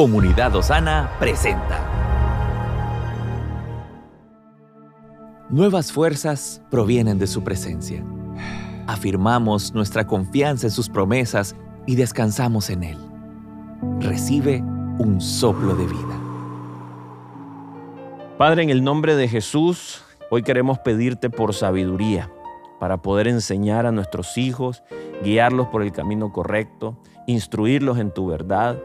Comunidad Osana presenta. Nuevas fuerzas provienen de su presencia. Afirmamos nuestra confianza en sus promesas y descansamos en Él. Recibe un soplo de vida. Padre, en el nombre de Jesús, hoy queremos pedirte por sabiduría para poder enseñar a nuestros hijos, guiarlos por el camino correcto, instruirlos en tu verdad.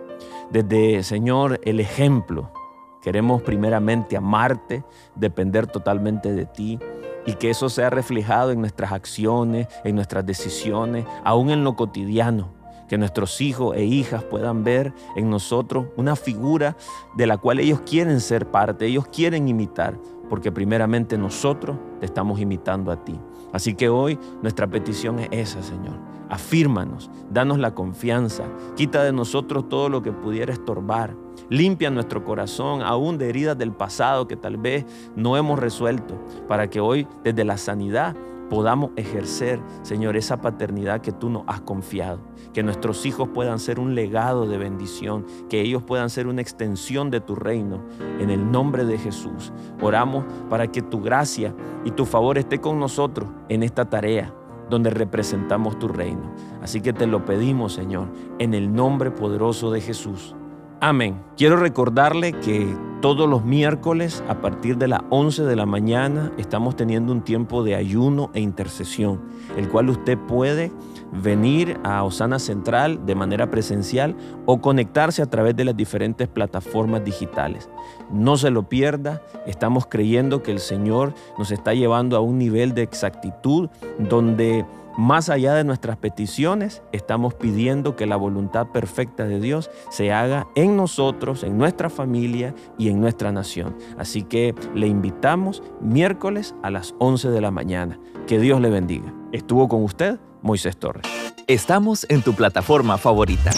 Desde, Señor, el ejemplo. Queremos primeramente amarte, depender totalmente de ti y que eso sea reflejado en nuestras acciones, en nuestras decisiones, aún en lo cotidiano. Que nuestros hijos e hijas puedan ver en nosotros una figura de la cual ellos quieren ser parte, ellos quieren imitar, porque primeramente nosotros te estamos imitando a ti. Así que hoy nuestra petición es esa, Señor. Afírmanos, danos la confianza, quita de nosotros todo lo que pudiera estorbar, limpia nuestro corazón aún de heridas del pasado que tal vez no hemos resuelto, para que hoy desde la sanidad podamos ejercer, Señor, esa paternidad que tú nos has confiado. Que nuestros hijos puedan ser un legado de bendición, que ellos puedan ser una extensión de tu reino. En el nombre de Jesús, oramos para que tu gracia y tu favor esté con nosotros en esta tarea donde representamos tu reino. Así que te lo pedimos, Señor, en el nombre poderoso de Jesús. Amén. Quiero recordarle que todos los miércoles a partir de las 11 de la mañana estamos teniendo un tiempo de ayuno e intercesión, el cual usted puede venir a Osana Central de manera presencial o conectarse a través de las diferentes plataformas digitales. No se lo pierda, estamos creyendo que el Señor nos está llevando a un nivel de exactitud donde más allá de nuestras peticiones, estamos pidiendo que la voluntad perfecta de Dios se haga en nosotros, en nuestra familia y en nuestra nación. Así que le invitamos miércoles a las 11 de la mañana. Que Dios le bendiga. Estuvo con usted Moisés Torres. Estamos en tu plataforma favorita.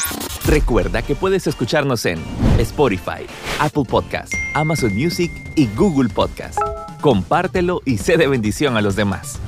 Recuerda que puedes escucharnos en Spotify, Apple Podcast, Amazon Music y Google Podcast. Compártelo y sé de bendición a los demás.